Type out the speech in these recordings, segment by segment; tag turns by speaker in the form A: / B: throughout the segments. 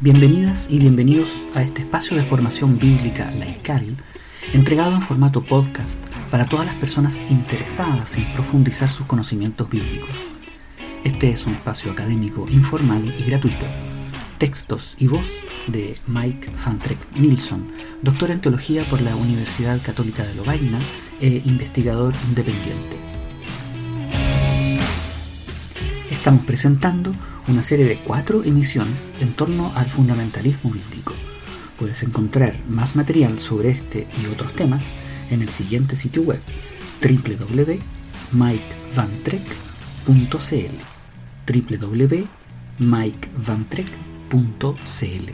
A: Bienvenidas y bienvenidos a este espacio de formación bíblica laical, entregado en formato podcast para todas las personas interesadas en profundizar sus conocimientos bíblicos. Este es un espacio académico informal y gratuito. Textos y voz de Mike Van Treck Nilsson, doctor en teología por la Universidad Católica de Lovaina e investigador independiente. Estamos presentando una serie de cuatro emisiones en torno al fundamentalismo bíblico. Puedes encontrar más material sobre este y otros temas en el siguiente sitio web www.mikevantrek.cl www.mikevantrek.cl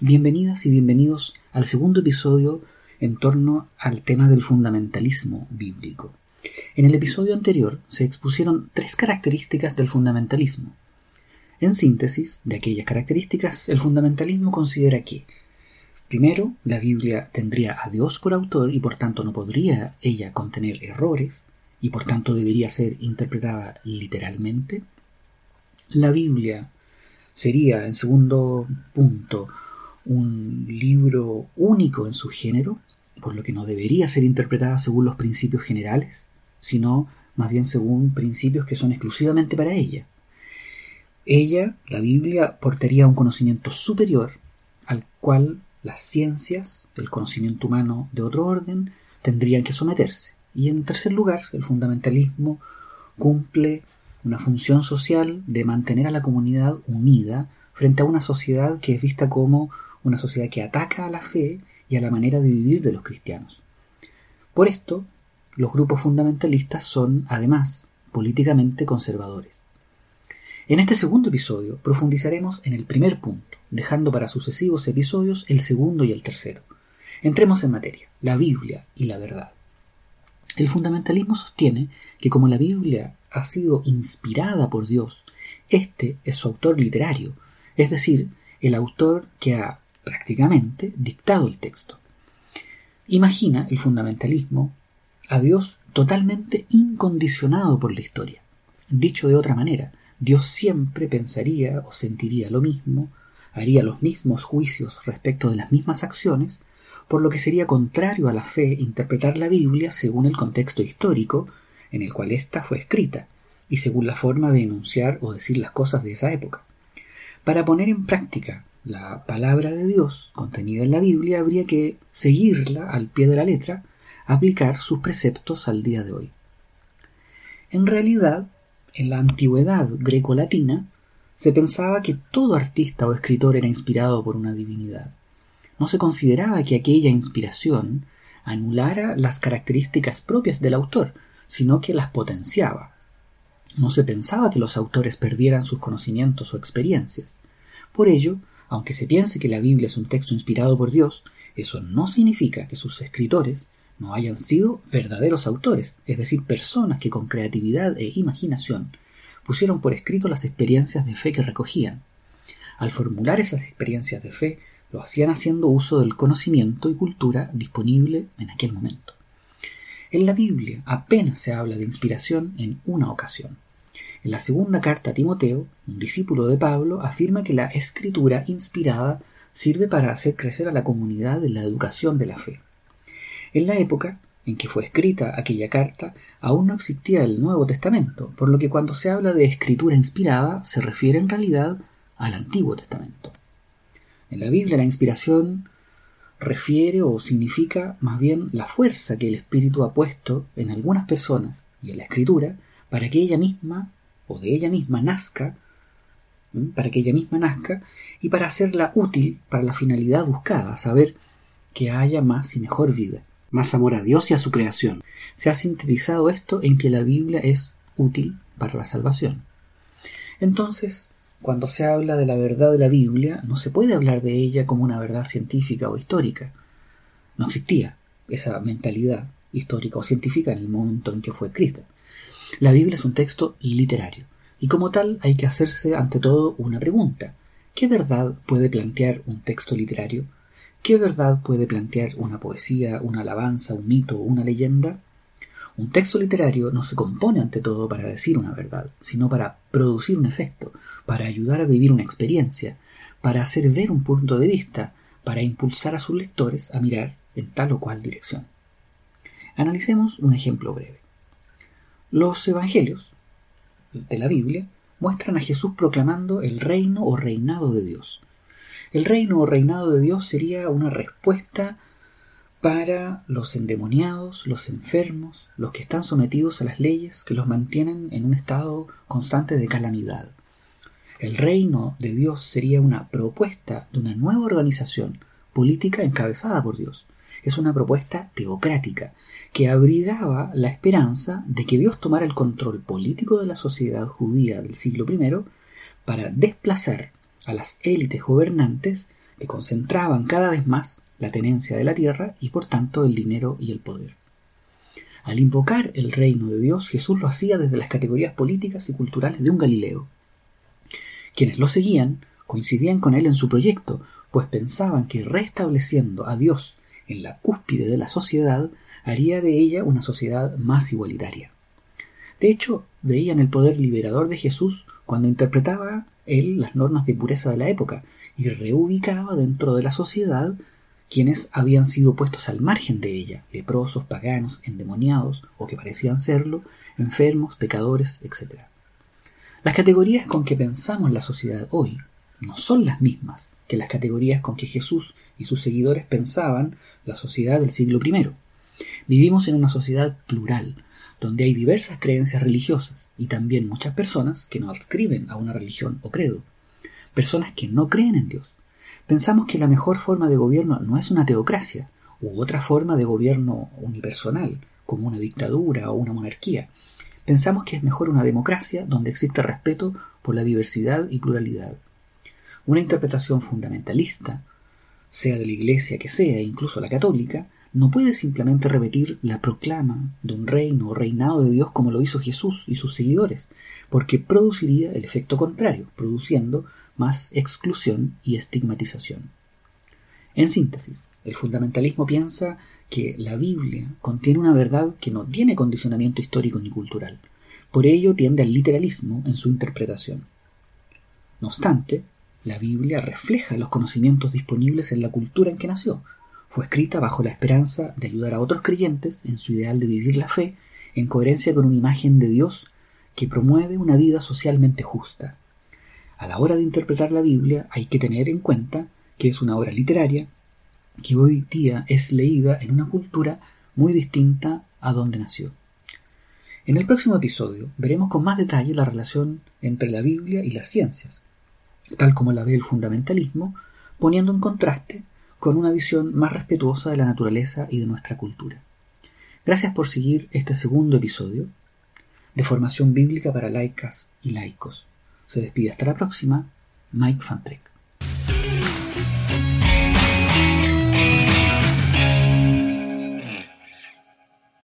A: Bienvenidas y bienvenidos al segundo episodio en torno al tema del fundamentalismo bíblico. En el episodio anterior se expusieron tres características del fundamentalismo. En síntesis de aquellas características, el fundamentalismo considera que, primero, la Biblia tendría a Dios por autor y por tanto no podría ella contener errores y por tanto debería ser interpretada literalmente. La Biblia sería, en segundo punto, un libro único en su género, por lo que no debería ser interpretada según los principios generales, sino más bien según principios que son exclusivamente para ella. Ella, la Biblia, portaría un conocimiento superior al cual las ciencias, el conocimiento humano de otro orden, tendrían que someterse. Y en tercer lugar, el fundamentalismo cumple una función social de mantener a la comunidad unida frente a una sociedad que es vista como una sociedad que ataca a la fe y a la manera de vivir de los cristianos. Por esto, los grupos fundamentalistas son, además, políticamente conservadores. En este segundo episodio profundizaremos en el primer punto, dejando para sucesivos episodios el segundo y el tercero. Entremos en materia, la Biblia y la verdad. El fundamentalismo sostiene que como la Biblia ha sido inspirada por Dios, este es su autor literario, es decir, el autor que ha prácticamente dictado el texto. Imagina el fundamentalismo a Dios totalmente incondicionado por la historia. Dicho de otra manera, Dios siempre pensaría o sentiría lo mismo, haría los mismos juicios respecto de las mismas acciones, por lo que sería contrario a la fe interpretar la Biblia según el contexto histórico en el cual ésta fue escrita, y según la forma de enunciar o decir las cosas de esa época. Para poner en práctica la palabra de Dios contenida en la Biblia habría que seguirla al pie de la letra, aplicar sus preceptos al día de hoy. En realidad, en la antigüedad greco-latina, se pensaba que todo artista o escritor era inspirado por una divinidad. No se consideraba que aquella inspiración anulara las características propias del autor, sino que las potenciaba. No se pensaba que los autores perdieran sus conocimientos o experiencias. Por ello, aunque se piense que la Biblia es un texto inspirado por Dios, eso no significa que sus escritores no hayan sido verdaderos autores, es decir, personas que con creatividad e imaginación pusieron por escrito las experiencias de fe que recogían. Al formular esas experiencias de fe, lo hacían haciendo uso del conocimiento y cultura disponible en aquel momento. En la Biblia apenas se habla de inspiración en una ocasión. En la segunda carta a Timoteo, un discípulo de Pablo afirma que la escritura inspirada sirve para hacer crecer a la comunidad en la educación de la fe. En la época en que fue escrita aquella carta, aún no existía el Nuevo Testamento, por lo que cuando se habla de escritura inspirada se refiere en realidad al Antiguo Testamento. En la Biblia la inspiración refiere o significa más bien la fuerza que el Espíritu ha puesto en algunas personas y en la Escritura para que ella misma o de ella misma nazca, para que ella misma nazca y para hacerla útil para la finalidad buscada, saber que haya más y mejor vida más amor a Dios y a su creación. Se ha sintetizado esto en que la Biblia es útil para la salvación. Entonces, cuando se habla de la verdad de la Biblia, no se puede hablar de ella como una verdad científica o histórica. No existía esa mentalidad histórica o científica en el momento en que fue escrita. La Biblia es un texto literario, y como tal hay que hacerse ante todo una pregunta. ¿Qué verdad puede plantear un texto literario? ¿Qué verdad puede plantear una poesía, una alabanza, un mito una leyenda? Un texto literario no se compone ante todo para decir una verdad, sino para producir un efecto, para ayudar a vivir una experiencia, para hacer ver un punto de vista, para impulsar a sus lectores a mirar en tal o cual dirección. Analicemos un ejemplo breve. Los evangelios de la Biblia muestran a Jesús proclamando el reino o reinado de Dios. El reino o reinado de Dios sería una respuesta para los endemoniados, los enfermos, los que están sometidos a las leyes que los mantienen en un estado constante de calamidad. El reino de Dios sería una propuesta de una nueva organización política encabezada por Dios. Es una propuesta teocrática que abrigaba la esperanza de que Dios tomara el control político de la sociedad judía del siglo I para desplazar a las élites gobernantes que concentraban cada vez más la tenencia de la tierra y por tanto el dinero y el poder. Al invocar el reino de Dios, Jesús lo hacía desde las categorías políticas y culturales de un Galileo. Quienes lo seguían coincidían con él en su proyecto, pues pensaban que restableciendo a Dios en la cúspide de la sociedad haría de ella una sociedad más igualitaria. De hecho, veían el poder liberador de Jesús cuando interpretaba él las normas de pureza de la época y reubicaba dentro de la sociedad quienes habían sido puestos al margen de ella, leprosos, paganos, endemoniados, o que parecían serlo, enfermos, pecadores, etc. Las categorías con que pensamos la sociedad hoy no son las mismas que las categorías con que Jesús y sus seguidores pensaban la sociedad del siglo I. Vivimos en una sociedad plural, donde hay diversas creencias religiosas y también muchas personas que no adscriben a una religión o credo, personas que no creen en Dios, Pensamos que la mejor forma de gobierno no es una teocracia u otra forma de gobierno unipersonal, como una dictadura o una monarquía. Pensamos que es mejor una democracia donde existe respeto por la diversidad y pluralidad. Una interpretación fundamentalista, sea de la iglesia que sea, incluso la católica, no puede simplemente repetir la proclama de un reino o reinado de Dios como lo hizo Jesús y sus seguidores, porque produciría el efecto contrario, produciendo más exclusión y estigmatización. En síntesis, el fundamentalismo piensa que la Biblia contiene una verdad que no tiene condicionamiento histórico ni cultural. Por ello tiende al literalismo en su interpretación. No obstante, la Biblia refleja los conocimientos disponibles en la cultura en que nació. Fue escrita bajo la esperanza de ayudar a otros creyentes en su ideal de vivir la fe en coherencia con una imagen de Dios que promueve una vida socialmente justa, a la hora de interpretar la Biblia hay que tener en cuenta que es una obra literaria que hoy día es leída en una cultura muy distinta a donde nació. En el próximo episodio veremos con más detalle la relación entre la Biblia y las ciencias, tal como la ve el fundamentalismo, poniendo en contraste con una visión más respetuosa de la naturaleza y de nuestra cultura. Gracias por seguir este segundo episodio de Formación Bíblica para Laicas y Laicos. Se despide hasta la próxima, Mike Fantrek.